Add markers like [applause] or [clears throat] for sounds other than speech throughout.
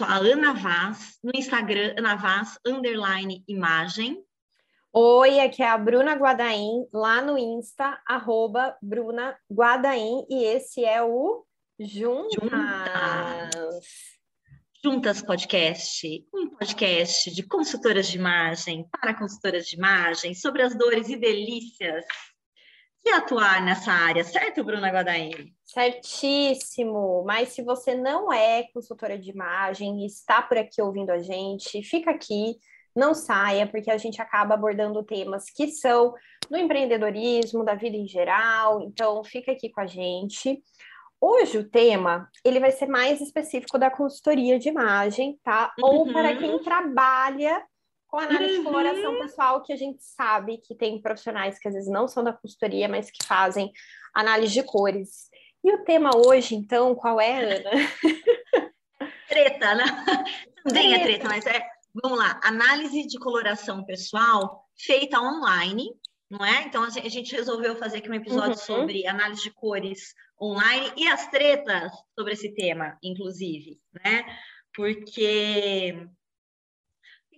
sou a Ana Vaz, no Instagram, Ana Vaz, underline imagem. Oi, aqui é a Bruna Guadaim, lá no Insta, arroba Bruna Guadaim, e esse é o Juntas. Juntas. Juntas Podcast, um podcast de consultoras de imagem para consultoras de imagem, sobre as dores e delícias de atuar nessa área, certo, Bruna Guadaim? Certíssimo. Mas se você não é consultora de imagem e está por aqui ouvindo a gente, fica aqui, não saia, porque a gente acaba abordando temas que são do empreendedorismo, da vida em geral. Então, fica aqui com a gente. Hoje o tema ele vai ser mais específico da consultoria de imagem, tá? Uhum. Ou para quem trabalha com análise uhum. de coloração pessoal, que a gente sabe que tem profissionais que às vezes não são da consultoria, mas que fazem análise de cores. E o tema hoje, então, qual é, Ana? [laughs] Treta, né? Também é treta, mas é, vamos lá, análise de coloração pessoal feita online, não é? Então, a gente resolveu fazer aqui um episódio uhum. sobre análise de cores online e as tretas sobre esse tema, inclusive, né? Porque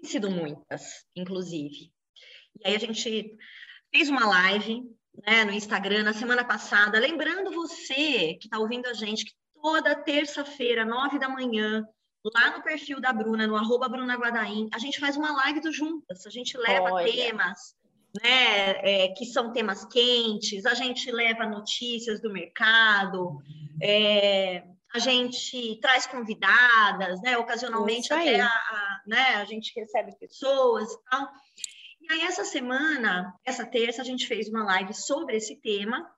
sido muitas, inclusive. E aí a gente fez uma live né, no Instagram na semana passada, lembrando você que está ouvindo a gente que toda terça-feira, nove da manhã, lá no perfil da Bruna, no arroba Bruna Guadaim, a gente faz uma live do Juntas, a gente leva Olha. temas, né, é, que são temas quentes, a gente leva notícias do mercado, é, a gente traz convidadas, né, ocasionalmente até a, a, né, a gente recebe pessoas e tal. E aí, essa semana, essa terça, a gente fez uma live sobre esse tema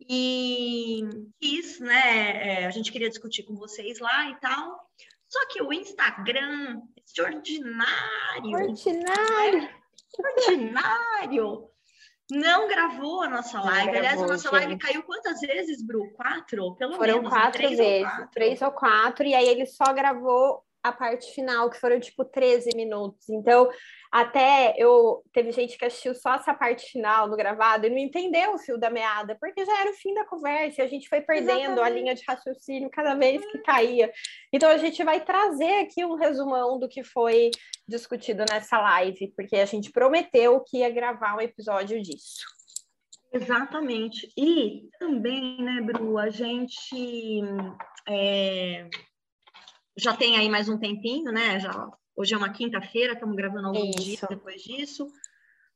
e quis, né? É, a gente queria discutir com vocês lá e tal. Só que o Instagram, esse ordinário. Ordinário. Né? Não gravou a nossa live. Gravou, Aliás, a nossa gente. live caiu quantas vezes, Bru? Quatro? Pelo foram menos. Foram quatro vezes. Ou quatro. Três ou quatro. E aí ele só gravou a parte final, que foram tipo 13 minutos. Então, até eu teve gente que assistiu só essa parte final do gravado e não entendeu o fio da meada, porque já era o fim da conversa e a gente foi perdendo Exatamente. a linha de raciocínio cada vez que caía. Então a gente vai trazer aqui um resumão do que foi discutido nessa live, porque a gente prometeu que ia gravar um episódio disso. Exatamente. E também, né, Bru, a gente é, já tem aí mais um tempinho, né? Já Hoje é uma quinta-feira, estamos gravando alguns Isso. dias depois disso.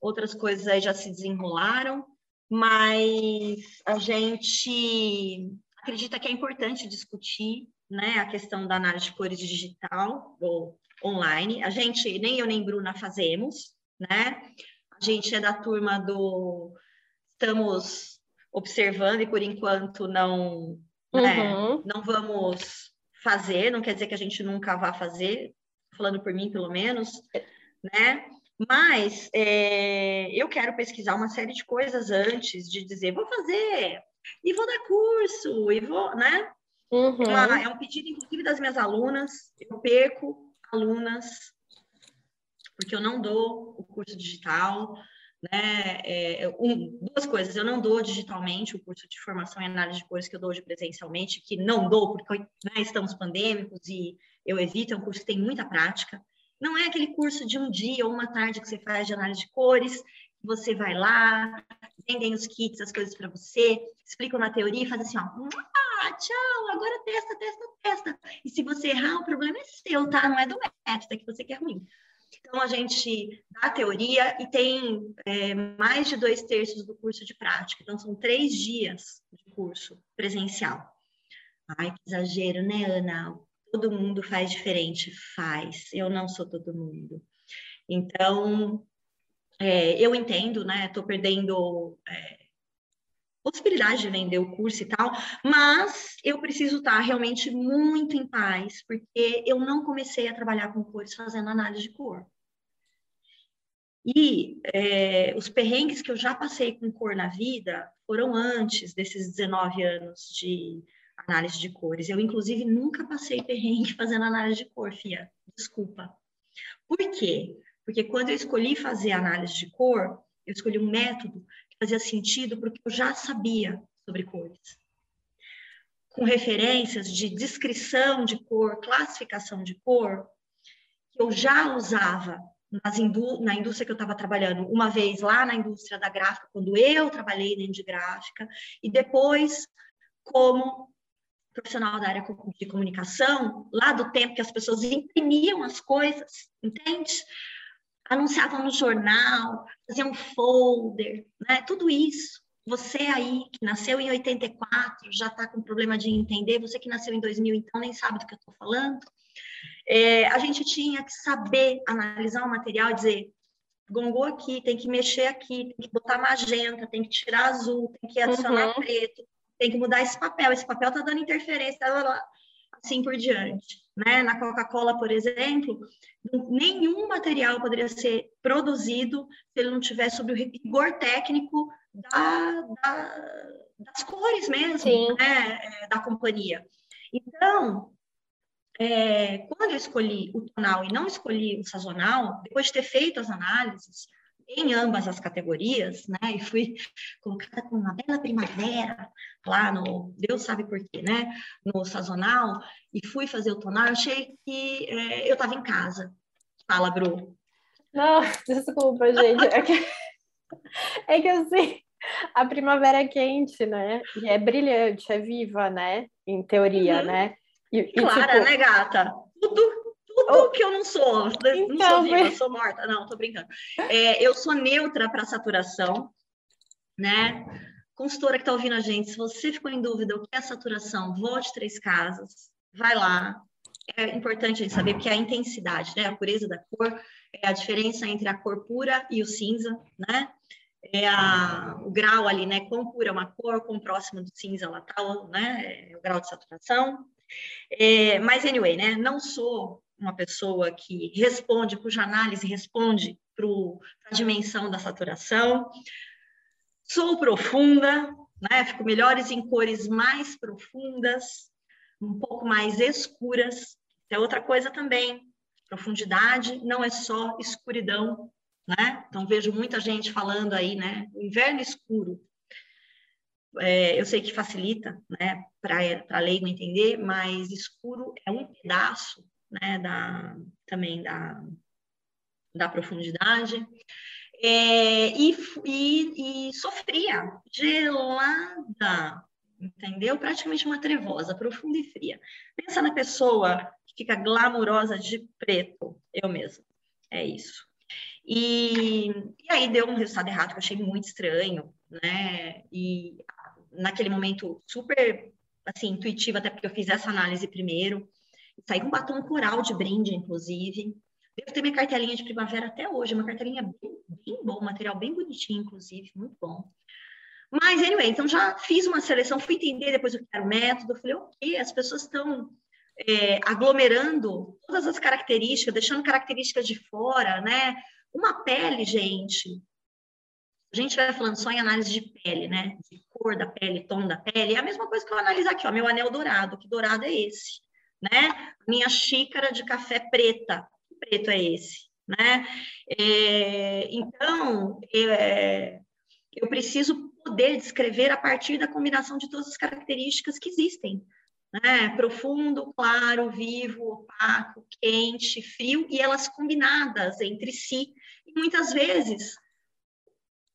Outras coisas aí já se desenrolaram, mas a gente acredita que é importante discutir né, a questão da análise de cores digital ou online. A gente, nem eu nem Bruna fazemos, né? A gente é da turma do estamos observando e por enquanto não, né, uhum. né, não vamos fazer, não quer dizer que a gente nunca vá fazer, falando por mim, pelo menos, né? Mas é, eu quero pesquisar uma série de coisas antes de dizer, vou fazer, e vou dar curso, e vou, né? Uhum. É, uma, é um pedido, inclusive, das minhas alunas. Eu perco alunas, porque eu não dou o curso digital, né? É, um, duas coisas, eu não dou digitalmente o curso de formação em análise de cores que eu dou hoje presencialmente, que não dou porque né, estamos pandêmicos e eu evito, é um curso que tem muita prática. Não é aquele curso de um dia ou uma tarde que você faz de análise de cores, você vai lá, vendem os kits, as coisas para você, explicam na teoria e faz assim, ó, ah, tchau, agora testa, testa, testa. E se você errar, o problema é seu, tá? Não é do método, é que você quer ruim. Então, a gente dá a teoria e tem é, mais de dois terços do curso de prática. Então, são três dias de curso presencial. Ai, que exagero, né, Ana? Todo mundo faz diferente. Faz. Eu não sou todo mundo. Então, é, eu entendo, né? Estou perdendo é, possibilidade de vender o curso e tal, mas eu preciso estar realmente muito em paz, porque eu não comecei a trabalhar com cores fazendo análise de cor. E é, os perrengues que eu já passei com cor na vida foram antes desses 19 anos de análise de cores. Eu, inclusive, nunca passei perrengue [laughs] fazendo análise de cor, Fia. Desculpa. Por quê? Porque quando eu escolhi fazer análise de cor, eu escolhi um método que fazia sentido porque eu já sabia sobre cores. com referências de descrição de cor, classificação de cor, que eu já usava indú na indústria que eu estava trabalhando, uma vez lá na indústria da gráfica, quando eu trabalhei dentro de gráfica, e depois como profissional da área de comunicação, lá do tempo que as pessoas imprimiam as coisas, entende? Anunciavam no jornal, faziam folder, né? Tudo isso. Você aí, que nasceu em 84, já está com problema de entender, você que nasceu em 2000, então nem sabe do que eu estou falando. É, a gente tinha que saber analisar o material e dizer, gongou aqui, tem que mexer aqui, tem que botar magenta, tem que tirar azul, tem que adicionar uhum. preto, tem que mudar esse papel, esse papel está dando interferência, assim por diante. Né? Na Coca-Cola, por exemplo, nenhum material poderia ser produzido se ele não tivesse sob o rigor técnico da, da, das cores mesmo, né? É, da companhia. Então, é, quando eu escolhi o tonal e não escolhi o sazonal, depois de ter feito as análises em ambas as categorias, né, e fui [laughs] colocada com uma bela primavera lá no, Deus sabe por quê, né, no sazonal, e fui fazer o tonal, achei que é, eu estava em casa. Fala, Bru. Não, desculpa, gente. É que, [laughs] é que assim, a primavera é quente, né? E é brilhante, é viva, né? Em teoria, uhum. né? E, Clara, tipo... né, gata? Tudo, tudo [laughs] que eu não sou. Então, não sou viva, sou morta. Não, tô brincando. É, eu sou neutra para saturação, né? Consultora que está ouvindo a gente, se você ficou em dúvida o que é saturação, volte três casas, vai lá. É importante a gente saber porque é a intensidade, né? A pureza da cor é a diferença entre a cor pura e o cinza, né? É a, o grau ali, né? Quão pura é uma cor, quão próximo do cinza ela tá, né? É o grau de saturação. É, mas, anyway, né, não sou uma pessoa que responde, cuja análise responde para a dimensão da saturação. Sou profunda, né, fico melhores em cores mais profundas, um pouco mais escuras. É outra coisa também. Profundidade não é só escuridão, né? Então vejo muita gente falando aí, né? O inverno escuro é, eu sei que facilita, né, para a leigo entender, mas escuro é um pedaço, né, da, também da, da profundidade. É, e, e, e sofria, gelada, entendeu? Praticamente uma trevosa, profunda e fria. Pensa na pessoa que fica glamurosa de preto, eu mesma. É isso. E, e aí deu um resultado errado que eu achei muito estranho, né? E naquele momento super assim intuitiva, até porque eu fiz essa análise primeiro. Com um batom coral de brinde, inclusive. Devo ter minha cartelinha de primavera até hoje, uma cartelinha bem, bem boa, um material bem bonitinho, inclusive, muito bom. Mas, anyway, então já fiz uma seleção, fui entender depois o que era o método, falei, ok, as pessoas estão é, aglomerando todas as características, deixando características de fora, né? Uma pele, gente, a gente vai falando só em análise de pele, né? De cor da pele, tom da pele. É a mesma coisa que eu analiso aqui, ó. Meu anel dourado. Que dourado é esse? Né? Minha xícara de café preta. Que preto é esse? Né? É, então, é, eu preciso poder descrever a partir da combinação de todas as características que existem. Né? Profundo, claro, vivo, opaco, quente, frio, e elas combinadas entre si. E muitas vezes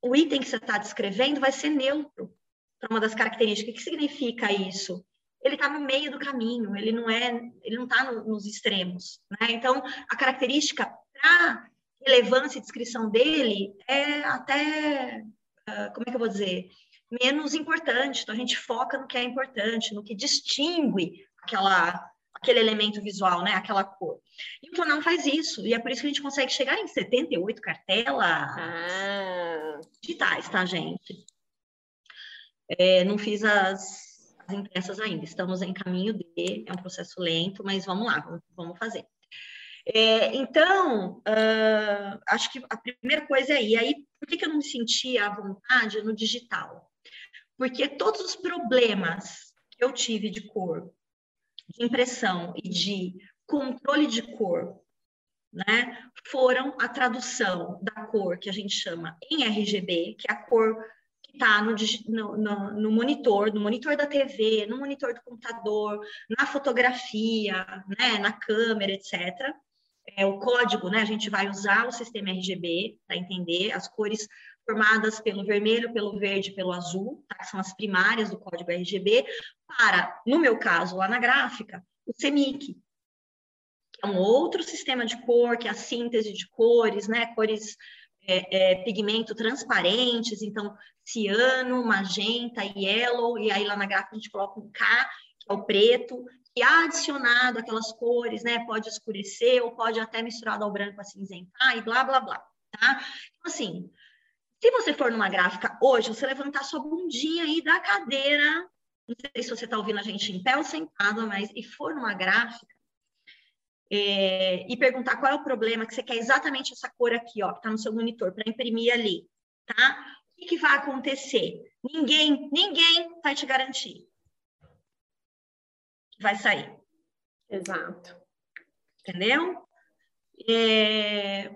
o item que você está descrevendo vai ser neutro para uma das características. O que significa isso? Ele está no meio do caminho, ele não é, ele não está no, nos extremos. Né? Então, a característica para relevância e descrição dele é até, uh, como é que eu vou dizer, menos importante. Então, a gente foca no que é importante, no que distingue aquela aquele elemento visual, né? Aquela cor. E o Tonal faz isso, e é por isso que a gente consegue chegar em 78 cartelas ah. digitais, tá, gente? É, não fiz as, impressas ainda, estamos em caminho de, é um processo lento, mas vamos lá, vamos, vamos fazer. É, então, uh, acho que a primeira coisa é aí. Aí, por que, que eu não me sentia à vontade no digital? Porque todos os problemas que eu tive de cor de impressão e de controle de cor, né, foram a tradução da cor que a gente chama em RGB, que é a cor está no, no, no, monitor, no monitor da TV, no monitor do computador, na fotografia, né, na câmera, etc. É o código, né? A gente vai usar o sistema RGB para entender as cores formadas pelo vermelho, pelo verde, pelo azul, tá? que são as primárias do código RGB, para, no meu caso, lá na gráfica, o CMYK, que é um outro sistema de cor, que é a síntese de cores, né? Cores é, é, pigmento transparentes, então ciano, magenta, yellow, e aí lá na gráfica a gente coloca um K, que é o preto, que adicionado aquelas cores, né? Pode escurecer ou pode até misturado ao branco acinzentar e blá, blá, blá, tá? Então, assim, se você for numa gráfica hoje, você levantar sua bundinha aí da cadeira, não sei se você está ouvindo a gente em pé ou sentado, mas e for numa gráfica, é, e perguntar qual é o problema, que você quer exatamente essa cor aqui, ó, que está no seu monitor, para imprimir ali, tá? O que, que vai acontecer? Ninguém, ninguém vai te garantir que vai sair. Exato. Entendeu? É,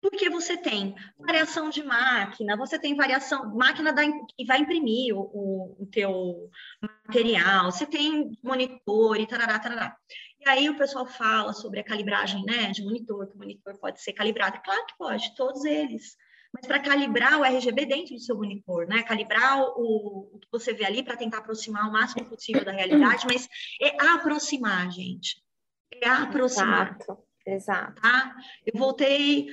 porque você tem variação de máquina, você tem variação, máquina da, que vai imprimir o, o, o teu material, você tem monitor e tarará, tarará. E aí o pessoal fala sobre a calibragem né, de monitor, que o monitor pode ser calibrado. Claro que pode, todos eles. Mas para calibrar o RGB dentro do seu monitor, né? Calibrar o, o que você vê ali para tentar aproximar o máximo possível da realidade, mas é aproximar, gente. É aproximar. Exato, exato. Tá? Eu voltei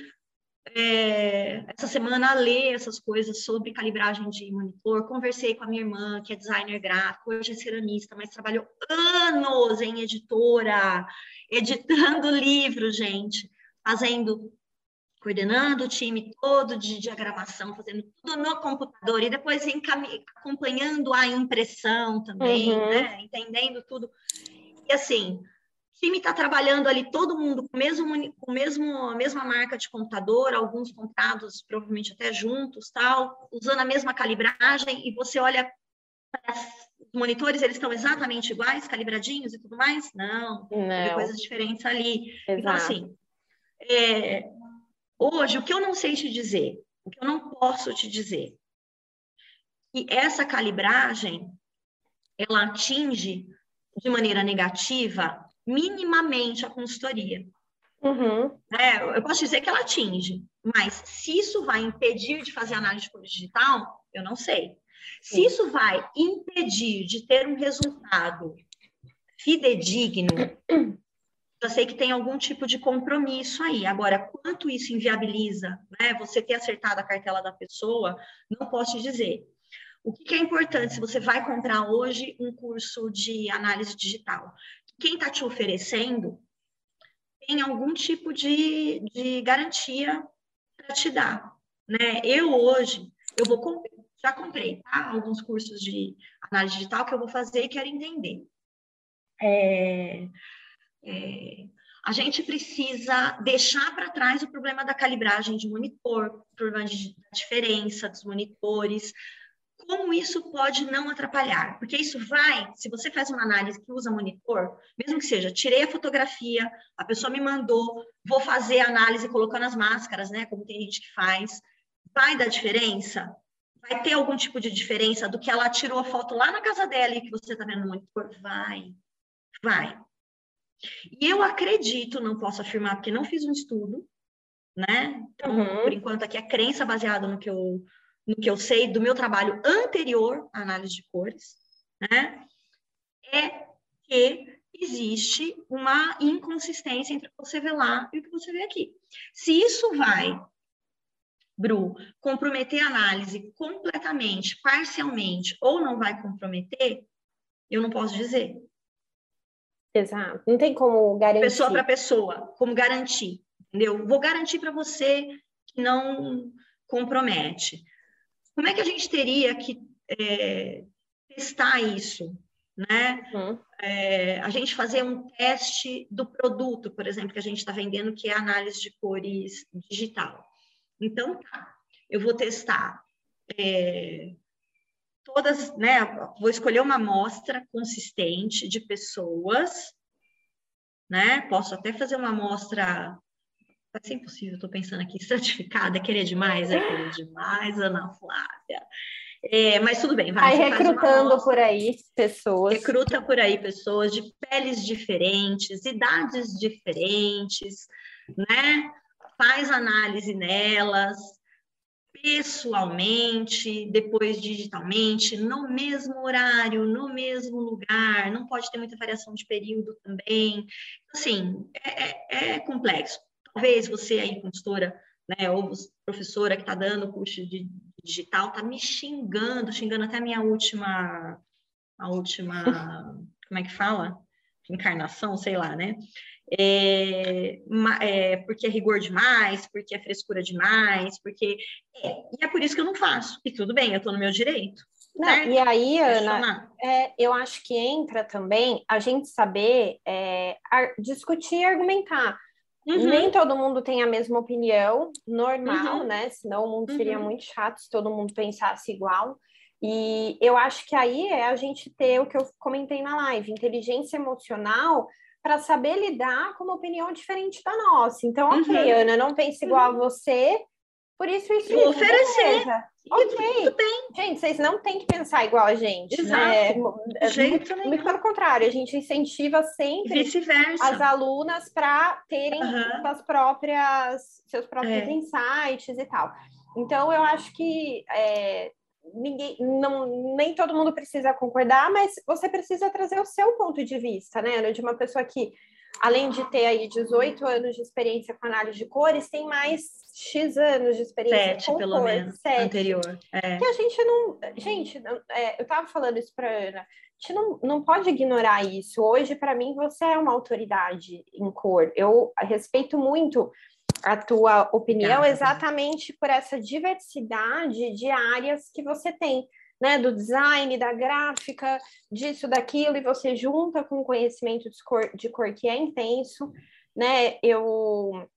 é, essa semana a ler essas coisas sobre calibragem de monitor. Conversei com a minha irmã, que é designer gráfico, hoje é ceramista, mas trabalhou anos em editora, editando [laughs] livro, gente, fazendo, coordenando o time todo de diagramação, fazendo tudo no computador e depois acompanhando a impressão também, uhum. né? Entendendo tudo. E assim, time está trabalhando ali, todo mundo com, mesmo, com mesmo, a mesma marca de computador, alguns comprados provavelmente até juntos, tal, usando a mesma calibragem, e você olha os monitores, eles estão exatamente iguais, calibradinhos e tudo mais? Não, Não. tem coisas diferentes ali. Exato. Então, assim, é, hoje, o que eu não sei te dizer, o que eu não posso te dizer, que essa calibragem, ela atinge de maneira negativa minimamente a consultoria. Uhum. É, eu posso dizer que ela atinge, mas se isso vai impedir de fazer análise de cor digital, eu não sei. Se isso vai impedir de ter um resultado fidedigno, [clears throat] eu sei que tem algum tipo de compromisso aí. Agora, quanto isso inviabiliza né, você ter acertado a cartela da pessoa, não posso dizer. O que, que é importante se você vai comprar hoje um curso de análise digital? Quem está te oferecendo tem algum tipo de, de garantia para te dar. Né? Eu hoje, eu vou já comprei tá? alguns cursos de análise digital que eu vou fazer e quero entender. É, é, a gente precisa deixar para trás o problema da calibragem de monitor, problema de, da diferença dos monitores, como isso pode não atrapalhar? Porque isso vai, se você faz uma análise que usa monitor, mesmo que seja, tirei a fotografia, a pessoa me mandou, vou fazer a análise colocando as máscaras, né? Como tem gente que faz, vai dar diferença? Vai ter algum tipo de diferença do que ela tirou a foto lá na casa dela e que você está vendo no monitor? Vai, vai. E eu acredito, não posso afirmar porque não fiz um estudo, né? Então, uhum. por enquanto aqui é crença baseada no que eu no que eu sei do meu trabalho anterior à análise de cores, né, é que existe uma inconsistência entre o que você vê lá e o que você vê aqui. Se isso vai, Bru, comprometer a análise completamente, parcialmente, ou não vai comprometer, eu não posso dizer. Exato. Não tem como garantir. Pessoa para pessoa, como garantir, entendeu? Vou garantir para você que não compromete. Como é que a gente teria que é, testar isso? Né? Uhum. É, a gente fazer um teste do produto, por exemplo, que a gente está vendendo, que é análise de cores digital. Então, tá, eu vou testar é, todas, né? Vou escolher uma amostra consistente de pessoas, né? Posso até fazer uma amostra vai ser impossível, estou pensando aqui, [laughs] estratificada, querer demais, é querer demais, Ana Flávia. É, mas tudo bem, vai. Vai recrutando por aí pessoas. Recruta por aí pessoas de peles diferentes, idades diferentes, né? Faz análise nelas, pessoalmente, depois digitalmente, no mesmo horário, no mesmo lugar, não pode ter muita variação de período também. Assim, é, é, é complexo. Talvez você aí, consultora, né, ou professora que está dando curso de digital, está me xingando, xingando até a minha última, a última, [laughs] como é que fala? Encarnação, sei lá, né? É, é, porque é rigor demais, porque é frescura demais, porque. É, e é por isso que eu não faço. E tudo bem, eu estou no meu direito. Não, e aí, Ana, é, eu acho que entra também a gente saber é, discutir e argumentar. Uhum. Nem todo mundo tem a mesma opinião, normal, uhum. né? Senão o mundo seria uhum. muito chato se todo mundo pensasse igual. E eu acho que aí é a gente ter o que eu comentei na live, inteligência emocional para saber lidar com uma opinião diferente da nossa. Então, ok, uhum. Ana, não pense igual uhum. a você, por isso isso. Vou oferecer. Ok. Tudo bem. Gente, vocês não têm que pensar igual a gente. Né? Exato. Né? Jeito muito, muito pelo contrário, a gente incentiva sempre as alunas para terem uhum. suas próprias, seus próprios é. insights e tal. Então, eu acho que é, ninguém, não, nem todo mundo precisa concordar, mas você precisa trazer o seu ponto de vista, né, de uma pessoa que, além de ter aí 18 anos de experiência com análise de cores, tem mais X anos de experiência sete, com pelo cores, menos, sete, anterior. É. Que a gente não, gente, é, eu estava falando isso para Ana, a gente não, não pode ignorar isso. Hoje, para mim, você é uma autoridade em cor. Eu respeito muito a tua opinião exatamente por essa diversidade de áreas que você tem, né? Do design, da gráfica, disso, daquilo, e você junta com conhecimento de cor, de cor que é intenso, né? Eu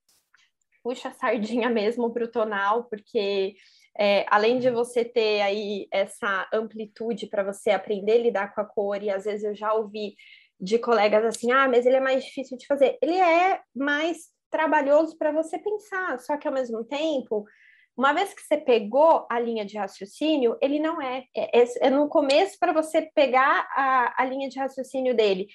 puxo a sardinha [laughs] mesmo para o tonal, porque é, além de você ter aí essa amplitude para você aprender a lidar com a cor, e às vezes eu já ouvi de colegas assim, ah, mas ele é mais difícil de fazer. Ele é mais trabalhoso para você pensar, só que ao mesmo tempo, uma vez que você pegou a linha de raciocínio, ele não é. É, é, é no começo para você pegar a, a linha de raciocínio dele.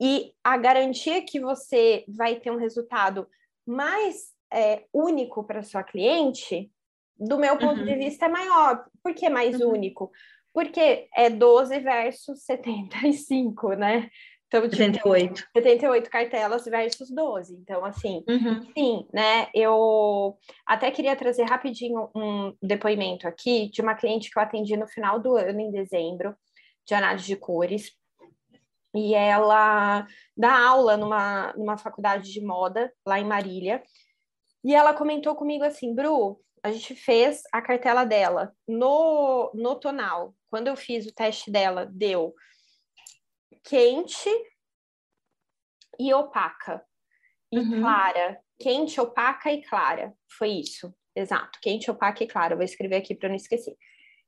E a garantia que você vai ter um resultado mais é, único para sua cliente, do meu ponto uhum. de vista, é maior. Por que mais uhum. único? Porque é 12 versus 75, né? Então, 78. Tipo, 78 cartelas versus 12. Então, assim, uhum. sim, né? Eu até queria trazer rapidinho um depoimento aqui de uma cliente que eu atendi no final do ano, em dezembro, de análise de cores. E ela dá aula numa, numa faculdade de moda lá em Marília. E ela comentou comigo assim, Bru, a gente fez a cartela dela no, no tonal. Quando eu fiz o teste dela, deu quente e opaca. E uhum. clara. Quente, opaca e clara. Foi isso. Exato. Quente, opaca e clara. Vou escrever aqui para não esquecer.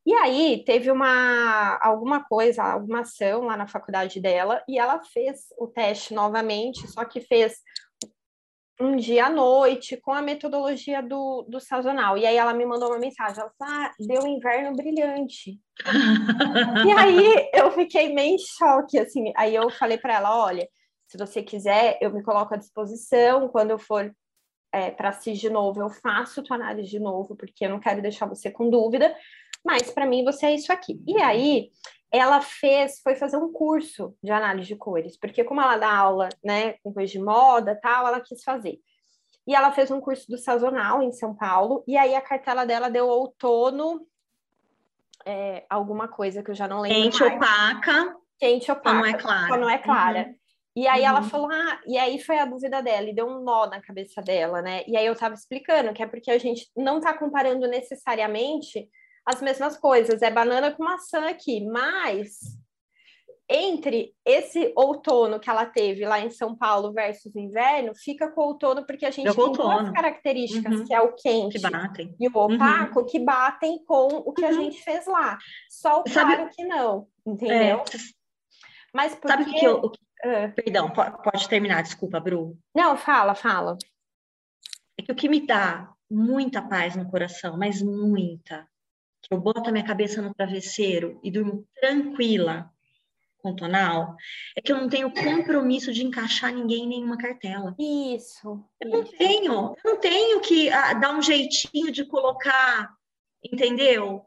E aí teve uma alguma coisa, alguma ação lá na faculdade dela e ela fez o teste novamente, só que fez um dia à noite com a metodologia do, do sazonal. E aí ela me mandou uma mensagem, ela falou, ah, deu inverno brilhante. [laughs] e aí eu fiquei meio em choque, assim. Aí eu falei para ela, olha, se você quiser, eu me coloco à disposição. Quando eu for é, para CIS de novo, eu faço tua análise de novo, porque eu não quero deixar você com dúvida. Mas para mim você é isso aqui. E aí ela fez, foi fazer um curso de análise de cores, porque como ela dá aula, né, com coisa de moda, tal, ela quis fazer. E ela fez um curso do sazonal em São Paulo, e aí a cartela dela deu outono, é, alguma coisa que eu já não lembro Quente mais. opaca. Quente opaca. Não é clara. Não é clara. Uhum. E aí uhum. ela falou, ah, e aí foi a dúvida dela, e deu um nó na cabeça dela, né? E aí eu tava explicando que é porque a gente não tá comparando necessariamente as mesmas coisas, é banana com maçã aqui, mas entre esse outono que ela teve lá em São Paulo versus inverno, fica com o outono porque a gente tem outono. duas características, uhum. que é o quente e o opaco, uhum. que batem com o que uhum. a gente fez lá. Só o claro Sabe... que não, entendeu? É. Mas porque... Sabe o que eu... Uh... Perdão, pode terminar, desculpa, Bru. Não, fala, fala. É que o que me dá muita paz no coração, mas muita, eu boto a minha cabeça no travesseiro e durmo tranquila com tonal, é que eu não tenho compromisso de encaixar ninguém em nenhuma cartela. Isso. Eu não tenho, eu não tenho que ah, dar um jeitinho de colocar, entendeu?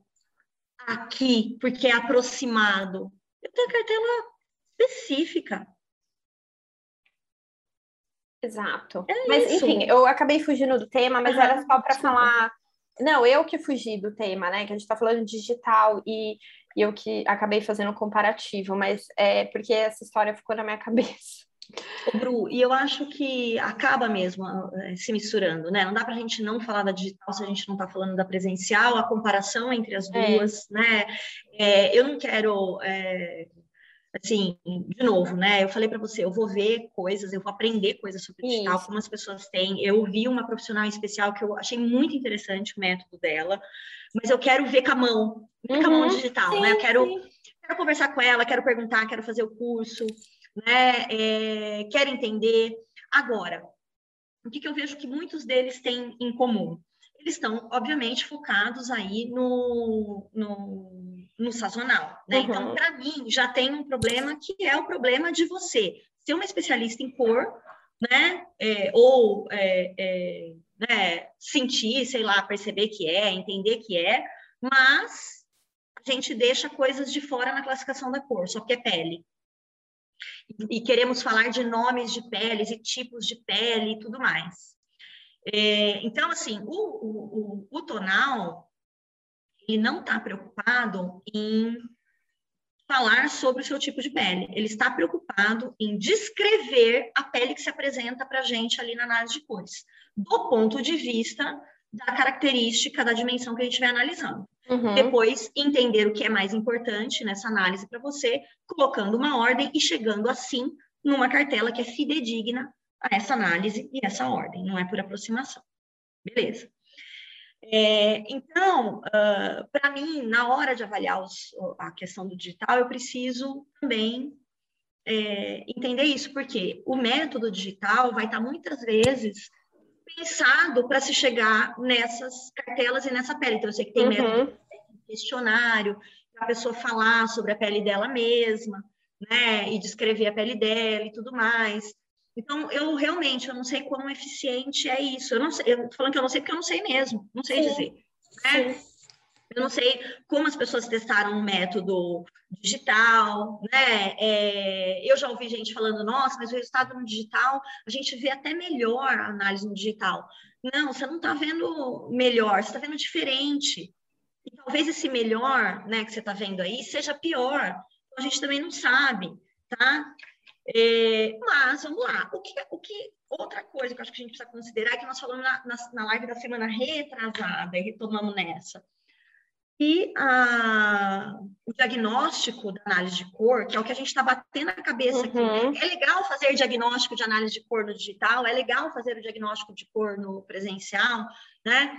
Aqui, porque é aproximado. Eu tenho cartela específica. Exato. É mas, isso. enfim, eu acabei fugindo do tema, mas ah, era só para falar. Não, eu que fugi do tema, né? Que a gente está falando de digital e, e, eu que acabei fazendo um comparativo, mas é porque essa história ficou na minha cabeça. Bru, e eu acho que acaba mesmo é, se misturando, né? Não dá para a gente não falar da digital se a gente não está falando da presencial, a comparação entre as é. duas, é. né? É, eu não quero é, assim, de novo, né? Eu falei para você, eu vou ver coisas, eu vou aprender coisas sobre digital, Isso. como as pessoas têm. Eu vi uma profissional especial que eu achei muito interessante o método dela, mas eu quero ver com a mão, uhum. com a mão uhum. digital, sim, né? Eu quero, quero conversar com ela, quero perguntar, quero fazer o curso, né? É, quero entender. Agora, o que, que eu vejo que muitos deles têm em comum? Eles estão, obviamente, focados aí no, no no sazonal, né? Uhum. Então, para mim, já tem um problema que é o problema de você ser uma especialista em cor, né? É, ou é, é, né? sentir, sei lá, perceber que é, entender que é, mas a gente deixa coisas de fora na classificação da cor, só que é pele. E, e queremos falar de nomes de peles e tipos de pele e tudo mais. É, então, assim, o, o, o, o tonal, ele não está preocupado em falar sobre o seu tipo de pele. Ele está preocupado em descrever a pele que se apresenta para a gente ali na análise de cores, do ponto de vista da característica, da dimensão que a gente vai analisando. Uhum. Depois, entender o que é mais importante nessa análise para você, colocando uma ordem e chegando assim numa cartela que é fidedigna a essa análise e essa ordem, não é por aproximação. Beleza. É, então, uh, para mim, na hora de avaliar os, a questão do digital, eu preciso também é, entender isso, porque o método digital vai estar muitas vezes pensado para se chegar nessas cartelas e nessa pele. Então, eu sei que tem uhum. método questionário, para a pessoa falar sobre a pele dela mesma, né, e descrever a pele dela e tudo mais. Então, eu realmente eu não sei quão eficiente é isso. Eu não sei, eu tô falando que eu não sei porque eu não sei mesmo, não sei Sim. dizer. Né? Eu não sei como as pessoas testaram o método digital, né? É, eu já ouvi gente falando, nossa, mas o resultado no digital, a gente vê até melhor a análise no digital. Não, você não está vendo melhor, você está vendo diferente. E talvez esse melhor, né, que você está vendo aí, seja pior. Então, a gente também não sabe, tá? É, mas, vamos lá, o que, o que, outra coisa que eu acho que a gente precisa considerar é que nós falamos na, na, na live da semana retrasada e retomamos nessa. E a, o diagnóstico da análise de cor, que é o que a gente está batendo a cabeça uhum. aqui. É legal fazer diagnóstico de análise de cor no digital, é legal fazer o diagnóstico de cor no presencial, né?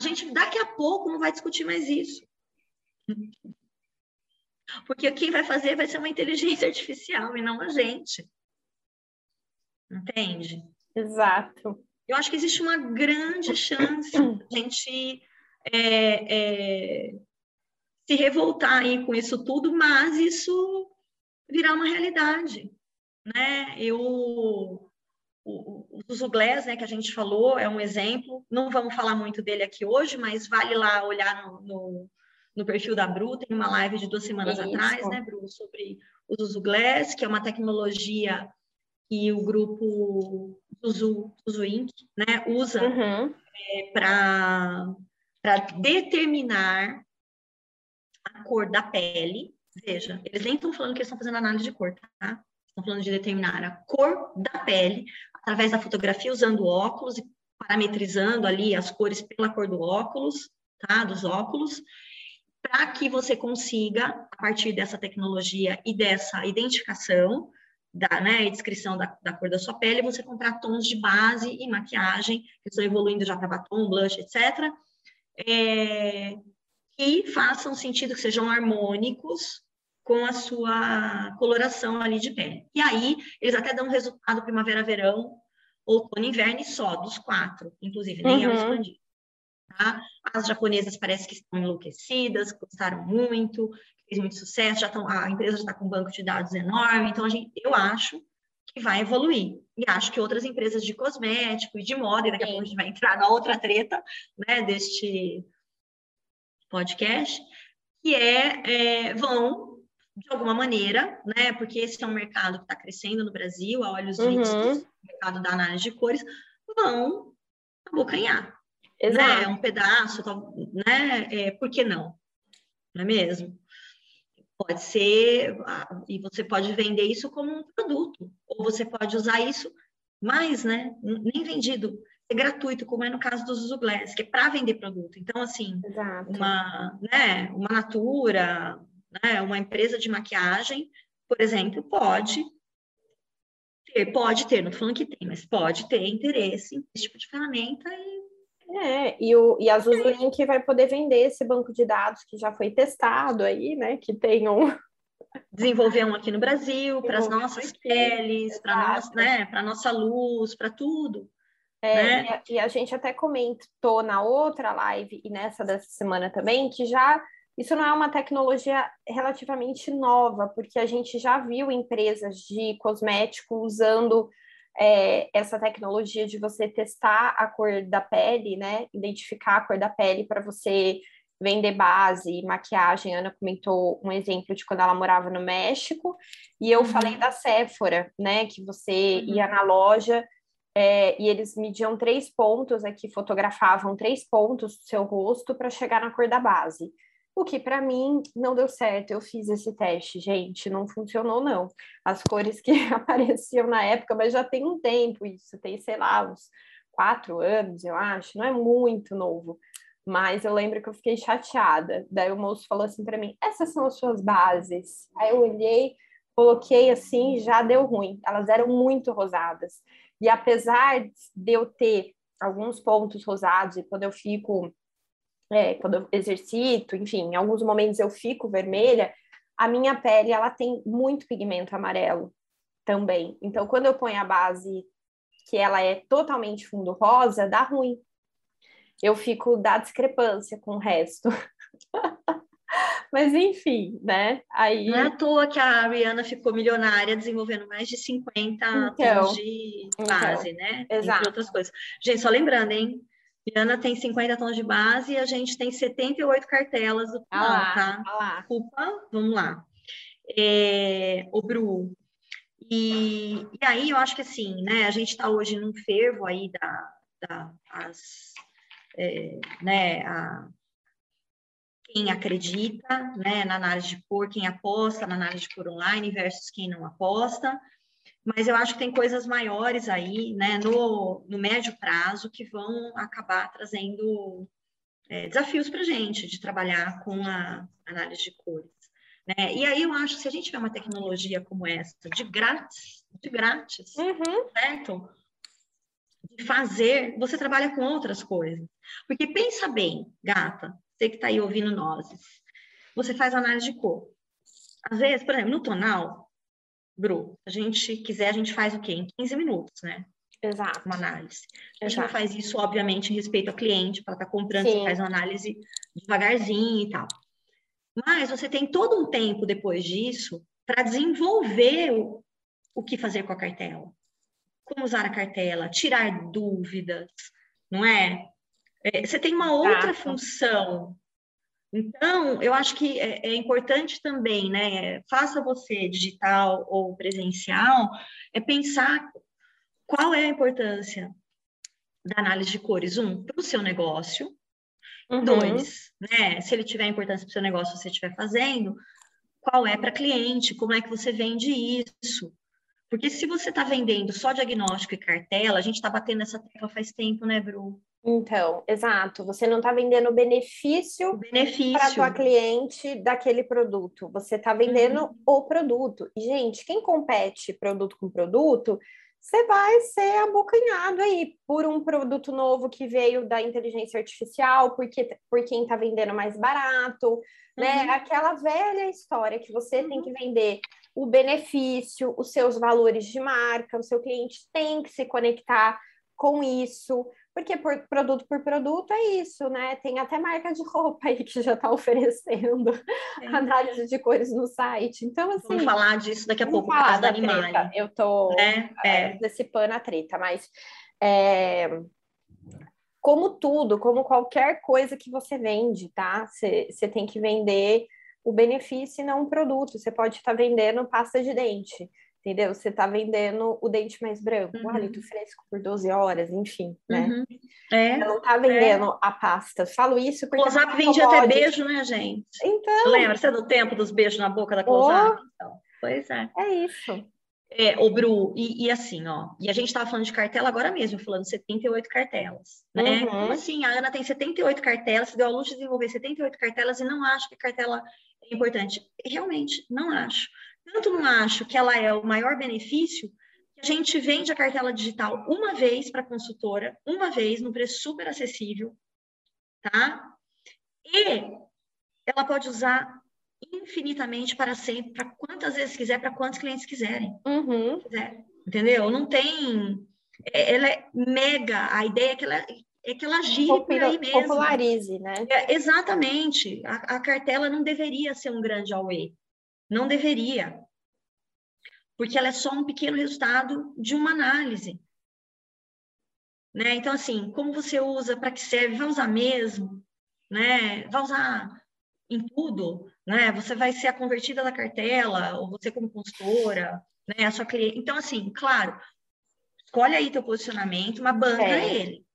A gente daqui a pouco não vai discutir mais isso. Porque quem vai fazer vai ser uma inteligência artificial e não a gente. Entende? Exato. Eu acho que existe uma grande chance [coughs] de a gente é, é, se revoltar aí com isso tudo, mas isso virar uma realidade. Né? Eu, o, o, Zuglés, né, que a gente falou, é um exemplo. Não vamos falar muito dele aqui hoje, mas vale lá olhar no, no no perfil da Bru, tem uma live de duas semanas atrás, né, Bru, sobre o Zuzu Glass, que é uma tecnologia que o grupo Zuzu, Zuzu Inc., né, usa uhum. é, para determinar a cor da pele. Veja, eles nem estão falando que eles estão fazendo análise de cor, tá? Estão falando de determinar a cor da pele através da fotografia, usando óculos e parametrizando ali as cores pela cor do óculos, tá? Dos óculos para que você consiga, a partir dessa tecnologia e dessa identificação, da né, descrição da, da, cor da sua pele, você comprar tons de base e maquiagem, que estão evoluindo já para batom, blush, etc., é, que façam sentido, que sejam harmônicos com a sua coloração ali de pele. E aí, eles até dão resultado primavera-verão, outono e inverno só, dos quatro, inclusive, nem uhum. é o expandido. Tá? As japonesas parece que estão enlouquecidas, gostaram muito, fez muito sucesso, já estão, a empresa já está com um banco de dados enorme, então a gente, eu acho que vai evoluir. E acho que outras empresas de cosmético e de moda, e daqui a pouco a gente vai entrar na outra treta né, deste podcast, que é, é, vão, de alguma maneira, né, porque esse é um mercado que está crescendo no Brasil, a olhos uhum. vistos, o mercado da análise de cores, vão abocanhar. Exato. Né, um pedaço, né, é, por que não? Não é mesmo? Pode ser, e você pode vender isso como um produto, ou você pode usar isso mais, né? Nem vendido, é gratuito, como é no caso do Zuzu Glass, que é para vender produto. Então, assim, Exato. uma, né, uma Natura, né, uma empresa de maquiagem, por exemplo, pode ter, pode ter, não estou falando que tem, mas pode ter interesse nesse tipo de ferramenta e é, e, o, e a Zuzulink vai poder vender esse banco de dados que já foi testado aí, né? Que tem um. [laughs] Desenvolver um aqui no Brasil, para as nossas peles, para nossa, né, para nossa luz, para tudo. É, né? e, a, e, a, gente até comentou na outra live e nessa dessa semana também que já isso não é uma tecnologia relativamente nova, porque a gente já viu empresas de cosmético usando é, essa tecnologia de você testar a cor da pele, né? Identificar a cor da pele para você vender base, maquiagem. A Ana comentou um exemplo de quando ela morava no México, e eu uhum. falei da Sephora, né? Que você uhum. ia na loja é, e eles mediam três pontos aqui, fotografavam três pontos do seu rosto para chegar na cor da base. O que para mim não deu certo. Eu fiz esse teste, gente, não funcionou não. As cores que [laughs] apareciam na época, mas já tem um tempo isso, tem, sei lá, uns quatro anos, eu acho, não é muito novo. Mas eu lembro que eu fiquei chateada. Daí o moço falou assim para mim: essas são as suas bases. Aí eu olhei, coloquei assim, já deu ruim. Elas eram muito rosadas. E apesar de eu ter alguns pontos rosados, e quando eu fico é, quando eu exercito, enfim, em alguns momentos eu fico vermelha, a minha pele ela tem muito pigmento amarelo também. Então, quando eu ponho a base que ela é totalmente fundo rosa, dá ruim. Eu fico da discrepância com o resto. [laughs] Mas enfim, né? Aí... Não é à toa que a Rihanna ficou milionária desenvolvendo mais de 50 então, tons de então, base, então, né? Exato. Entre outras coisas. Gente, só lembrando, hein? Diana tem 50 tons de base e a gente tem 78 cartelas do final, ah tá? Ah Desculpa, vamos lá. É, o Bru. E, e aí eu acho que assim, né? A gente está hoje num fervo aí da, da as, é, né, a, quem acredita né, na análise de cor, quem aposta na análise de cor online versus quem não aposta mas eu acho que tem coisas maiores aí, né, no, no médio prazo, que vão acabar trazendo é, desafios para a gente de trabalhar com a análise de cores. Né? E aí eu acho que se a gente tiver uma tecnologia como essa, de grátis, de grátis, uhum. certo? De fazer, você trabalha com outras coisas. Porque pensa bem, gata, você que está aí ouvindo nós, você faz análise de cor. Às vezes, por exemplo, no tonal, Bru, a gente quiser, a gente faz o quê? Em 15 minutos, né? Exato. Uma análise. A gente Exato. não faz isso, obviamente, em respeito ao cliente, para estar tá comprando, Sim. você faz uma análise devagarzinho e tal. Mas você tem todo um tempo depois disso para desenvolver o, o que fazer com a cartela. Como usar a cartela, tirar dúvidas, não é? é você tem uma outra função então, eu acho que é, é, importante também, né? Faça você digital ou presencial, é pensar qual é a importância da análise de cores, um, para o seu negócio, uhum. dois, né? Se ele tiver importância para o seu negócio, você estiver fazendo, qual é para cliente, como é que você vende isso? Porque se você está vendendo só diagnóstico e cartela, a gente está batendo essa tecla faz tempo, né, Bru? Então, exato. Você não está vendendo benefício, benefício. para a tua cliente daquele produto. Você está vendendo uhum. o produto. E, gente, quem compete produto com produto, você vai ser abocanhado aí por um produto novo que veio da inteligência artificial, porque por quem está vendendo mais barato, né? Uhum. Aquela velha história que você uhum. tem que vender o benefício, os seus valores de marca, o seu cliente tem que se conectar com isso, porque por produto por produto é isso, né? Tem até marca de roupa aí que já está [laughs] oferecendo é. análise de cores no site. Então, assim. Vamos falar disso daqui a pouco, por causa da, da Eu estou é, é. antecipando a treta, mas é, como tudo, como qualquer coisa que você vende, tá? Você tem que vender o benefício e não o produto. Você pode estar tá vendendo pasta de dente entendeu? Você está vendendo o dente mais branco, uhum. o hálito fresco por 12 horas, enfim, né? Uhum. É, Você não está vendendo é. a pasta. Falo isso porque... Close-up vendia até beijo, né, gente? Então... Lembra? Você é do tempo dos beijos na boca da Close-up? Oh, então, pois é. É isso. É, o Bru, e, e, assim, ó, e a gente estava falando de cartela agora mesmo, falando 78 cartelas, né? Uhum. Como assim? A Ana tem 78 cartelas, se deu a luxo de desenvolver 78 cartelas e não acha que cartela é importante. Realmente, não acho tanto não acho que ela é o maior benefício, que a gente vende a cartela digital uma vez para a consultora, uma vez, no preço super acessível, tá? E ela pode usar infinitamente para sempre, para quantas vezes quiser, para quantos clientes quiserem. Uhum. Quiser, entendeu? Não tem. É, ela é mega. A ideia é que ela, é que ela gire Popula, por aí mesmo. Popularize, né? É, exatamente. A, a, cartela não deveria ser um grande away. Não deveria. Porque ela é só um pequeno resultado de uma análise. Né? Então, assim, como você usa, para que serve? Vai usar mesmo? Né? Vai usar em tudo? Né? Você vai ser a convertida da cartela, ou você como consultora, né? a sua cliente. Então, assim, claro, escolhe aí teu posicionamento, mas banca é. ele.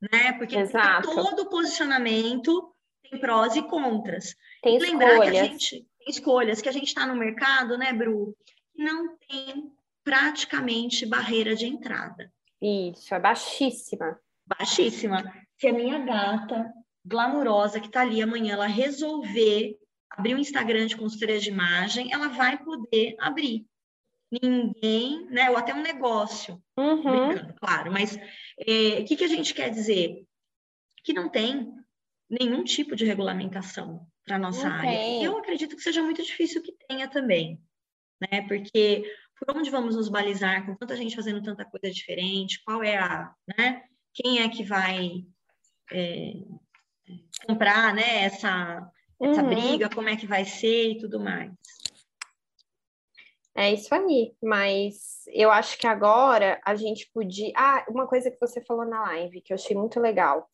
Né? Porque todo posicionamento tem prós e contras. Tem Lembrar escolhas. que a gente escolhas que a gente está no mercado, né, Bru? Não tem praticamente barreira de entrada. Isso, é baixíssima. Baixíssima. Se a minha gata glamurosa que está ali amanhã, ela resolver abrir um Instagram de consultoria de imagem, ela vai poder abrir. Ninguém, né? Ou até um negócio. Uhum. Claro. Mas é, o que, que a gente quer dizer? Que não tem nenhum tipo de regulamentação para a nossa área. Tem. Eu acredito que seja muito difícil que tenha também, né? Porque por onde vamos nos balizar com tanta gente fazendo tanta coisa diferente? Qual é a, né? Quem é que vai é, comprar, né? Essa, essa uhum. briga, como é que vai ser e tudo mais. É isso aí, mas eu acho que agora a gente podia. Ah, uma coisa que você falou na live que eu achei muito legal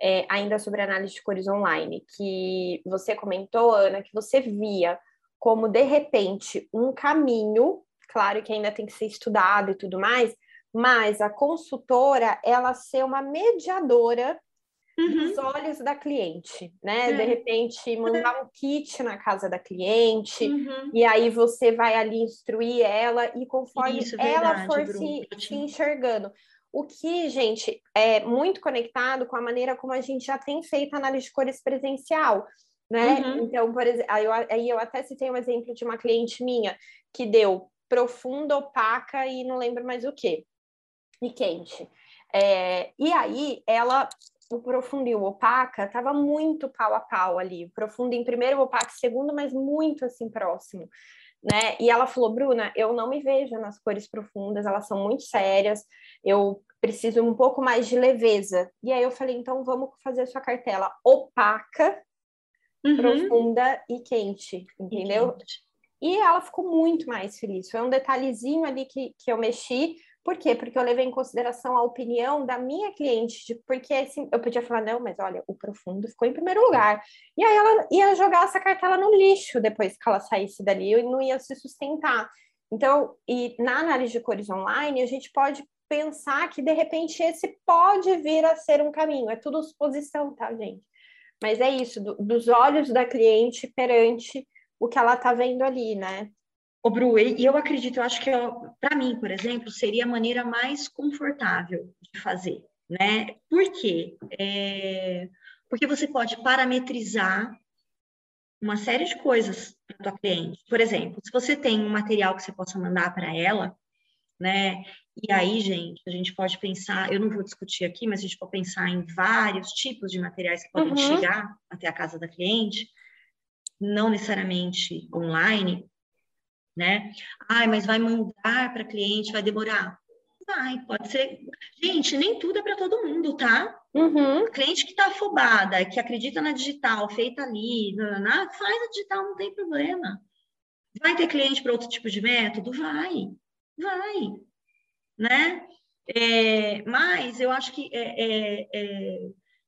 é, ainda sobre análise de cores online, que você comentou, Ana, que você via como, de repente, um caminho, claro que ainda tem que ser estudado e tudo mais, mas a consultora, ela ser uma mediadora uhum. olhos da cliente, né? De repente, mandar um kit na casa da cliente, uhum. e aí você vai ali instruir ela, e conforme Isso, ela verdade, for se, se enxergando. O que, gente, é muito conectado com a maneira como a gente já tem feito análise de cores presencial, né? Uhum. Então, por exemplo, aí eu, aí eu até citei um exemplo de uma cliente minha que deu profunda, opaca e não lembro mais o que, e quente. É, e aí, ela, o profundo e o opaca, tava muito pau a pau ali. O profundo em primeiro, o opaca em segundo, mas muito assim próximo né? E ela falou, Bruna, eu não me vejo nas cores profundas, elas são muito sérias, eu preciso um pouco mais de leveza. E aí eu falei, então vamos fazer a sua cartela opaca, uhum. profunda e quente, entendeu? E, quente. e ela ficou muito mais feliz. Foi um detalhezinho ali que, que eu mexi, por quê? Porque eu levei em consideração a opinião da minha cliente, de, porque assim, eu podia falar, não, mas olha, o profundo ficou em primeiro lugar. E aí ela ia jogar essa cartela no lixo depois que ela saísse dali e não ia se sustentar. Então, e na análise de cores online, a gente pode pensar que de repente esse pode vir a ser um caminho. É tudo suposição, tá, gente? Mas é isso, do, dos olhos da cliente perante o que ela está vendo ali, né? Ô, Bru, e eu acredito, eu acho que para mim, por exemplo, seria a maneira mais confortável de fazer, né? Por quê? É... Porque você pode parametrizar uma série de coisas para a tua cliente. Por exemplo, se você tem um material que você possa mandar para ela, né? E aí, gente, a gente pode pensar, eu não vou discutir aqui, mas a gente pode pensar em vários tipos de materiais que podem uhum. chegar até a casa da cliente, não necessariamente online, né? Ai, mas vai mandar para cliente, vai demorar. Vai, pode ser. Gente, nem tudo é para todo mundo, tá? Uhum. Cliente que está afobada, que acredita na digital, feita ali, na, faz a digital, não tem problema. Vai ter cliente para outro tipo de método? Vai, vai, né? É, mas eu acho que é, é, é,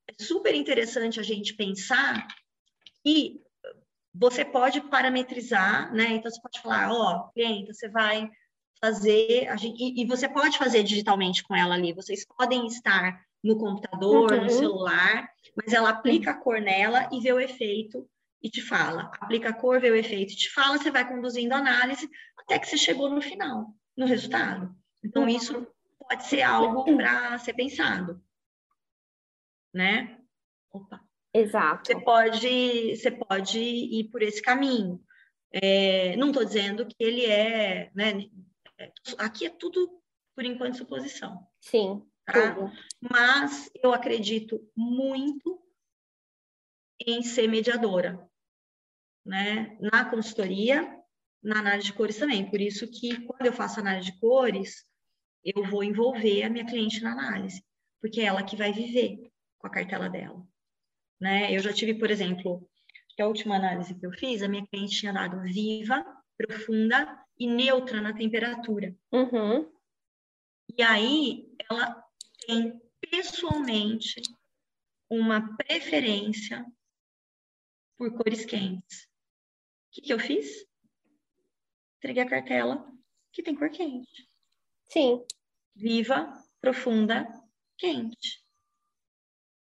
é super interessante a gente pensar que você pode parametrizar, né? Então você pode falar, ó, oh, cliente, você vai fazer, gente, e, e, você pode fazer digitalmente com ela ali. Vocês podem estar no computador, uhum. no celular, mas ela aplica a cor nela e vê o efeito e te fala. Aplica a cor, vê o efeito e te fala, você vai conduzindo a análise até que você chegou no final, no resultado. Então, uhum. isso pode ser algo para ser pensado, né? Opa. Exato. Você pode, você pode ir por esse caminho. É, não estou dizendo que ele é, né? Aqui é tudo por enquanto suposição. Sim. Tá? Mas eu acredito muito em ser mediadora, né? Na consultoria, na análise de cores também. Por isso que quando eu faço análise de cores, eu vou envolver a minha cliente na análise, porque é ela que vai viver com a cartela dela. Né? Eu já tive, por exemplo, a última análise que eu fiz, a minha cliente tinha dado viva, profunda e neutra na temperatura. Uhum. E aí, ela tem pessoalmente uma preferência por cores quentes. O que, que eu fiz? Entreguei a cartela que tem cor quente. Sim. Viva, profunda, quente.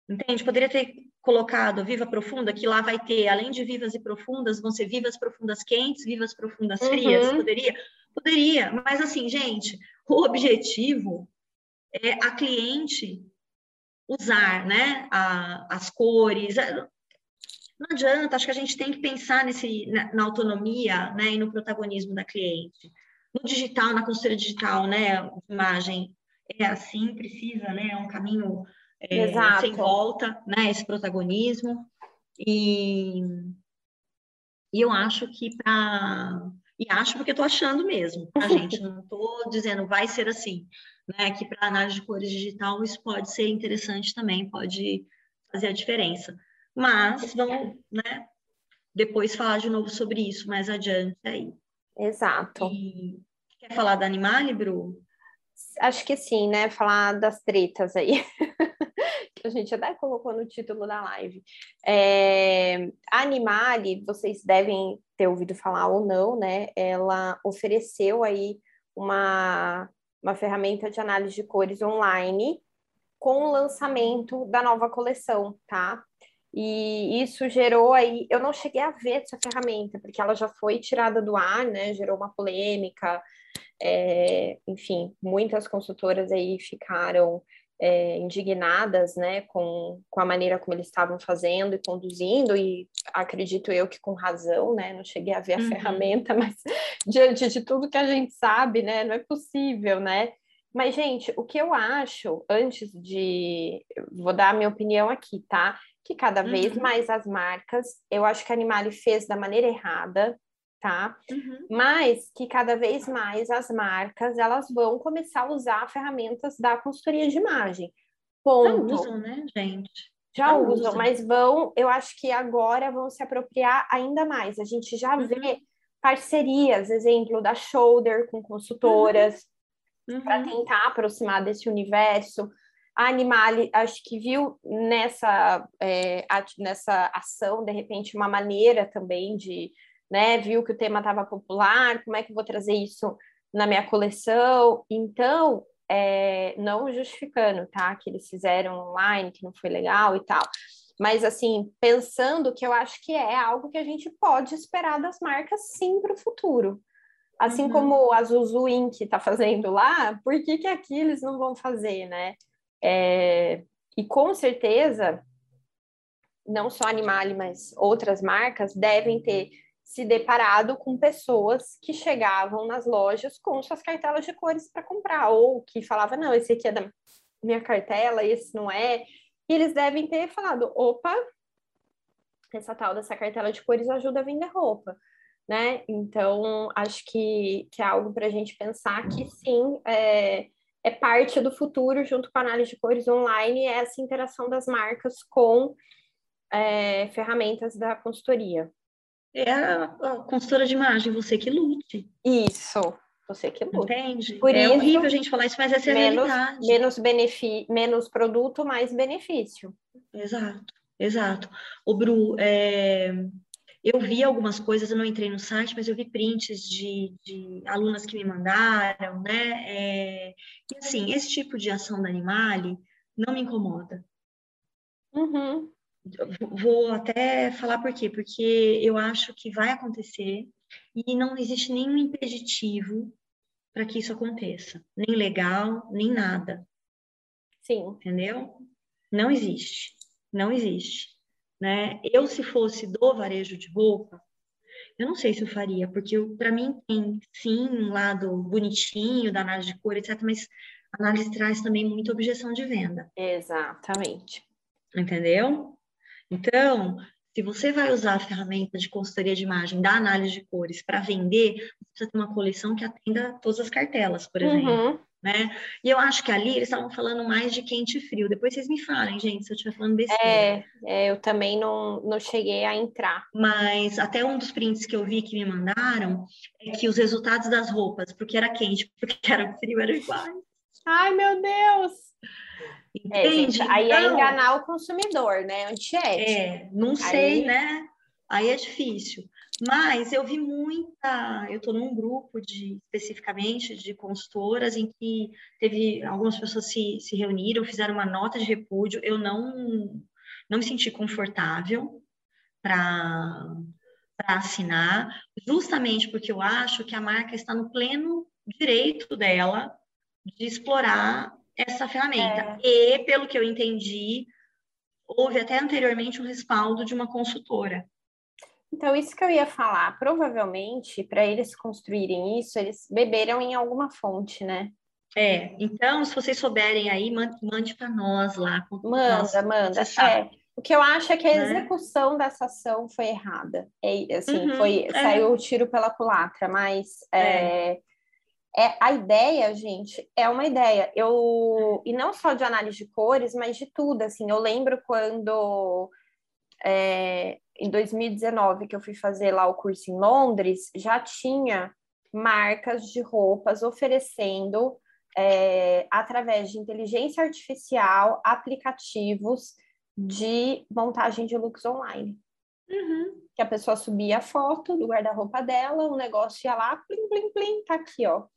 Entende? Poderia ter colocado viva profunda, que lá vai ter, além de vivas e profundas, vão ser vivas profundas quentes, vivas profundas frias. Uhum. Poderia? Poderia. Mas assim, gente, o objetivo é a cliente usar, né, a, as cores. Não adianta, acho que a gente tem que pensar nesse, na, na autonomia, né, e no protagonismo da cliente no digital, na consultoria digital, né, imagem é assim, precisa, né, é um caminho é, sem volta, né, esse protagonismo, e, e eu acho que para... E acho porque estou achando mesmo, a tá, gente, não estou dizendo vai ser assim, né, que para análise de cores digital isso pode ser interessante também, pode fazer a diferença. Mas vamos, né, depois falar de novo sobre isso mais adiante aí. Exato. E quer falar da Animale, Bru? Acho que sim, né? Falar das tretas aí. [laughs] a gente até colocou no título da live. É, a Animale, vocês devem ter ouvido falar ou não, né? Ela ofereceu aí uma, uma ferramenta de análise de cores online com o lançamento da nova coleção, tá? E isso gerou aí, eu não cheguei a ver essa ferramenta, porque ela já foi tirada do ar, né? Gerou uma polêmica, é, enfim, muitas consultoras aí ficaram é, indignadas, né, com, com a maneira como eles estavam fazendo e conduzindo, e acredito eu que com razão, né, não cheguei a ver a uhum. ferramenta, [laughs] mas diante de tudo que a gente sabe, né, não é possível, né, mas, gente, o que eu acho, antes de. Vou dar a minha opinião aqui, tá? Que cada uhum. vez mais as marcas, eu acho que a Animale fez da maneira errada, tá? Uhum. Mas que cada vez mais as marcas elas vão começar a usar ferramentas da consultoria de imagem. Ponto. Já usam, né, gente? Já, já usam, usam, mas vão, eu acho que agora vão se apropriar ainda mais. A gente já uhum. vê parcerias, exemplo da Shoulder com consultoras, uhum uhum. para tentar aproximar desse universo. A Animale, acho que viu nessa, é, nessa ação, de repente, uma maneira também de, né, viu que o tema estava popular, como é que eu vou trazer isso na minha coleção? Então, é, não justificando, tá, que eles fizeram online, que não foi legal e tal, mas assim, pensando que eu acho que é algo que a gente pode esperar das marcas sim para o futuro. Assim uhum. como a Zuzu Inc. está fazendo lá, por que, que aqui eles não vão fazer, né? É, e com certeza, não só Animale, mas outras marcas devem ter se deparado com pessoas que chegavam nas lojas com suas cartelas de cores para comprar, ou que falavam, não, esse aqui é da minha cartela, esse não é. E eles devem ter falado, opa, essa tal dessa cartela de cores ajuda a vender roupa né? Então, acho que, que é algo para a gente pensar que sim, é, é parte do futuro, junto com a análise de cores online, é essa interação das marcas com é, ferramentas da consultoria. É a, a consultora de imagem, você que lute. Isso, você que luta. Entende? Por é isso, horrível a gente falar isso, mas essa é a menos, realidade. Menos, benefi menos produto, mais benefício. Exato, exato. O Bru, é, eu vi algumas coisas, eu não entrei no site, mas eu vi prints de, de alunas que me mandaram, né? É, e assim, esse tipo de ação da Animale não me incomoda. Uhum. Vou até falar por quê, porque eu acho que vai acontecer e não existe nenhum impeditivo para que isso aconteça, nem legal, nem nada. Sim. Entendeu? Não existe, não existe. Né? Eu, se fosse do varejo de roupa, eu não sei se eu faria, porque para mim tem sim um lado bonitinho da análise de cor, etc., mas a análise traz também muita objeção de venda. Exatamente. Entendeu? Então, se você vai usar a ferramenta de consultoria de imagem da análise de cores para vender, você precisa ter uma coleção que atenda todas as cartelas, por exemplo. Uhum. Né? E eu acho que ali eles estavam falando mais de quente e frio. Depois vocês me falem, gente, se eu estiver falando besteira. É, é, eu também não, não cheguei a entrar. Mas até um dos prints que eu vi que me mandaram é que os resultados das roupas, porque era quente, [laughs] porque era frio, eram iguais. Ai, meu Deus! É, gente, aí é então, é enganar o consumidor, né? Antiético. É, não sei, aí... né? Aí é difícil. Mas eu vi muita, eu estou num grupo de especificamente de consultoras em que teve algumas pessoas se, se reuniram, fizeram uma nota de repúdio. Eu não não me senti confortável para assinar, justamente porque eu acho que a marca está no pleno direito dela de explorar essa ferramenta. É. E, pelo que eu entendi, houve até anteriormente um respaldo de uma consultora. Então, isso que eu ia falar, provavelmente, para eles construírem isso, eles beberam em alguma fonte, né? É, então, se vocês souberem aí, mande, para nós lá. Manda, nós, manda. É. O que eu acho é que a né? execução dessa ação foi errada. É, assim, uhum, foi, é. saiu o tiro pela culatra, mas é. É a ideia, gente, é uma ideia. Eu e não só de análise de cores, mas de tudo. Assim, eu lembro quando é, em 2019 que eu fui fazer lá o curso em Londres, já tinha marcas de roupas oferecendo é, através de inteligência artificial aplicativos de montagem de looks online. Uhum. Que a pessoa subia a foto do guarda-roupa dela, o negócio ia lá, plim, plim, plim, tá aqui, ó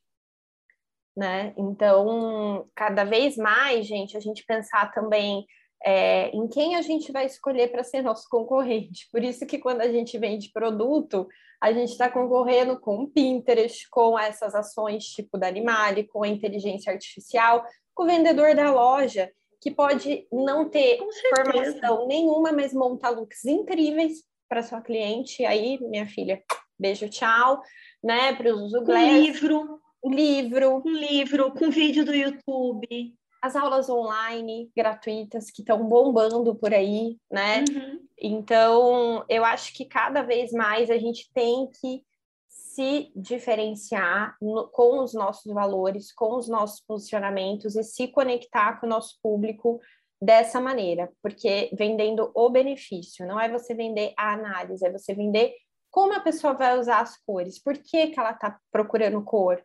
né? Então, cada vez mais, gente, a gente pensar também é, em quem a gente vai escolher para ser nosso concorrente. Por isso que quando a gente vende produto, a gente está concorrendo com o Pinterest, com essas ações tipo da Animale, com a inteligência artificial, com o vendedor da loja, que pode não ter formação nenhuma, mas montar looks incríveis para sua cliente. Aí, minha filha, beijo, tchau, né? Para os uso livro livro. Um livro com vídeo do YouTube. As aulas online gratuitas que estão bombando por aí, né? Uhum. Então, eu acho que cada vez mais a gente tem que se diferenciar no, com os nossos valores, com os nossos posicionamentos e se conectar com o nosso público dessa maneira, porque vendendo o benefício, não é você vender a análise, é você vender como a pessoa vai usar as cores, por que, que ela está procurando cor,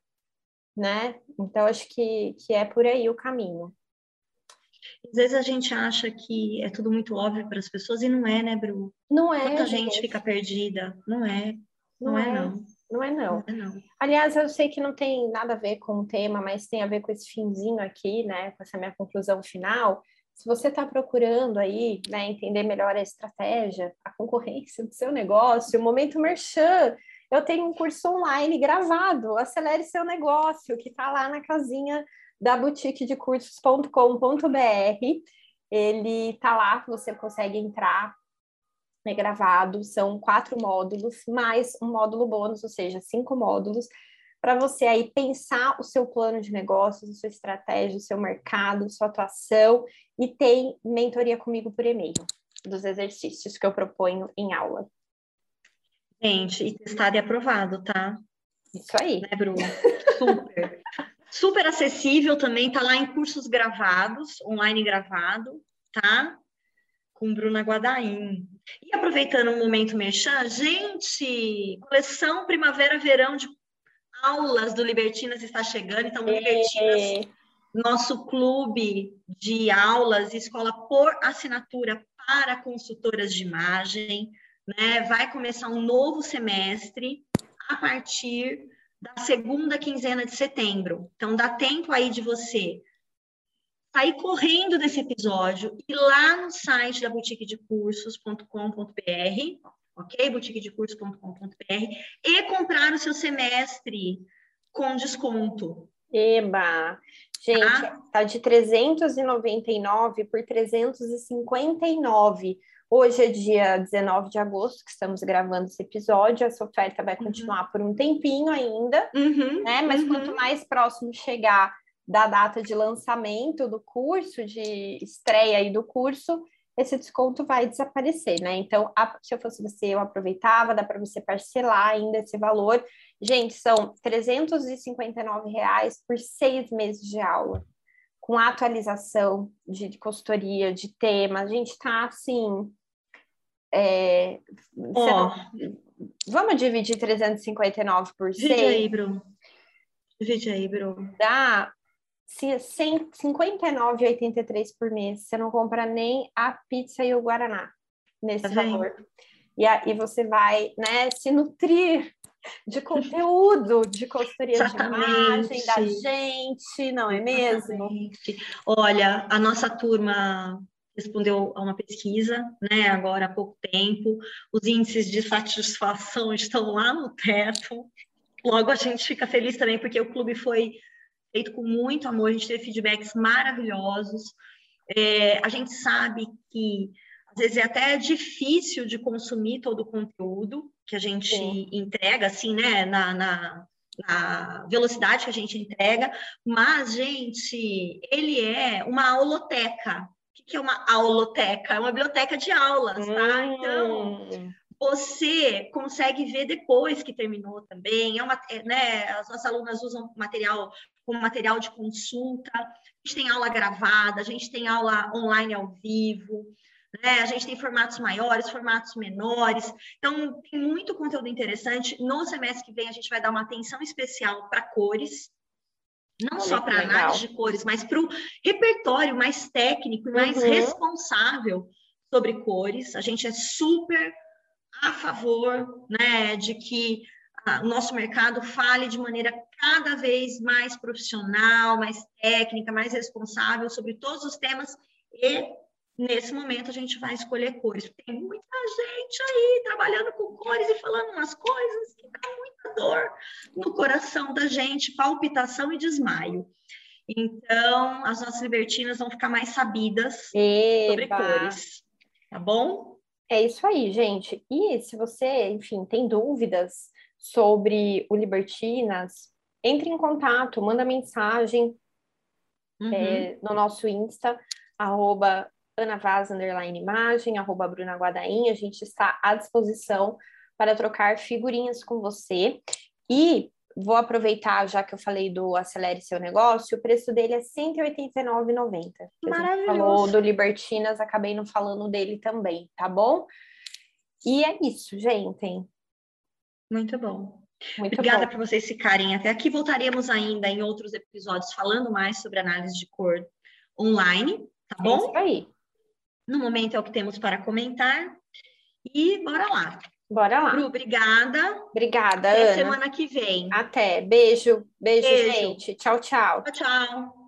né? Então, acho que, que é por aí o caminho. Às vezes a gente acha que é tudo muito óbvio para as pessoas e não é, né, Bru? Não é. Muita gente fica perdida. Não é. Não, não é, é, não. Não é não. não é, não. Aliás, eu sei que não tem nada a ver com o tema, mas tem a ver com esse finzinho aqui, né? Com essa minha conclusão final. Se você está procurando aí, né, entender melhor a estratégia, a concorrência do seu negócio, o momento merchan, eu tenho um curso online gravado, Acelere Seu Negócio, que está lá na casinha da boutique de cursos.com.br. Ele está lá, você consegue entrar, é gravado, são quatro módulos, mais um módulo bônus, ou seja, cinco módulos, para você aí pensar o seu plano de negócios, a sua estratégia, o seu mercado, sua atuação, e tem mentoria comigo por e-mail dos exercícios que eu proponho em aula. Gente, e testado e aprovado, tá? Isso aí. Né, Bruno? [laughs] Super. Super acessível também, tá lá em cursos gravados, online gravado, tá? Com Bruna Guadaim. E aproveitando um momento merchan, gente, coleção Primavera-Verão de aulas do Libertinas está chegando, então Libertinas, nosso clube de aulas, escola por assinatura para consultoras de imagem, né? Vai começar um novo semestre a partir da segunda quinzena de setembro. Então dá tempo aí de você sair correndo desse episódio e lá no site da boutique de cursos.com.br, ok? boutiquedecursos.com.br e comprar o seu semestre com desconto. Eba! Gente, tá, tá de 399 por 359. Hoje é dia 19 de agosto que estamos gravando esse episódio. Essa oferta vai uhum. continuar uhum. por um tempinho ainda, uhum, né? Mas uhum. quanto mais próximo chegar da data de lançamento do curso, de estreia aí do curso, esse desconto vai desaparecer, né? Então, a, se eu fosse você, eu aproveitava, dá para você parcelar ainda esse valor. Gente, são 359 reais por seis meses de aula, com atualização de, de consultoria, de tema. A gente tá assim. É, oh. Vamos dividir 359 por 6? Divide aí, Bruno. Divide aí, Bruno. Dá 59,83 por mês. Você não compra nem a pizza e o Guaraná nesse tá valor. E aí você vai, né, se nutrir de conteúdo, de consultoria Exatamente. de imagem da gente, não é mesmo? Exatamente. Olha, a nossa turma respondeu a uma pesquisa, né, agora há pouco tempo, os índices de satisfação estão lá no teto. Logo a gente fica feliz também porque o clube foi feito com muito amor, a gente teve feedbacks maravilhosos. É, a gente sabe que às vezes é até difícil de consumir todo o conteúdo que a gente Sim. entrega, assim, né, na, na, na, velocidade que a gente entrega, mas, gente, ele é uma auloteca. O que é uma auloteca? É uma biblioteca de aulas, tá? Então, hum você consegue ver depois que terminou também. É uma, é, né, as nossas alunas usam material como material de consulta, a gente tem aula gravada, a gente tem aula online ao vivo, né? a gente tem formatos maiores, formatos menores. Então, tem muito conteúdo interessante. No semestre que vem, a gente vai dar uma atenção especial para cores, não Olha só para análise de cores, mas para o repertório mais técnico e mais uhum. responsável sobre cores. A gente é super a favor né, de que o nosso mercado fale de maneira cada vez mais profissional, mais técnica, mais responsável sobre todos os temas e nesse momento a gente vai escolher cores. Tem muita gente aí trabalhando com cores e falando umas coisas que dá muita dor no coração da gente, palpitação e desmaio. Então, as nossas libertinas vão ficar mais sabidas Eba. sobre cores, tá bom? É isso aí, gente. E se você, enfim, tem dúvidas sobre o Libertinas, entre em contato, manda mensagem uhum. é, no nosso Insta, arroba Ana Vaz, underline imagem, arroba Bruna Guadain. A gente está à disposição para trocar figurinhas com você. E vou aproveitar, já que eu falei do Acelere Seu Negócio, o preço dele é R$ 189,90. Maravilhoso. falou do Libertinas, acabei não falando dele também, tá bom? E é isso, gente. Muito bom. Muito Obrigada por vocês ficarem até aqui. Voltaremos ainda em outros episódios falando mais sobre análise de cor online, tá bom? É isso aí. No momento é o que temos para comentar. E bora lá. Bora lá. Bru, obrigada. Obrigada, Até Ana. semana que vem. Até. Beijo. Beijo, Beijo. gente. Tchau, tchau. Tchau, tchau.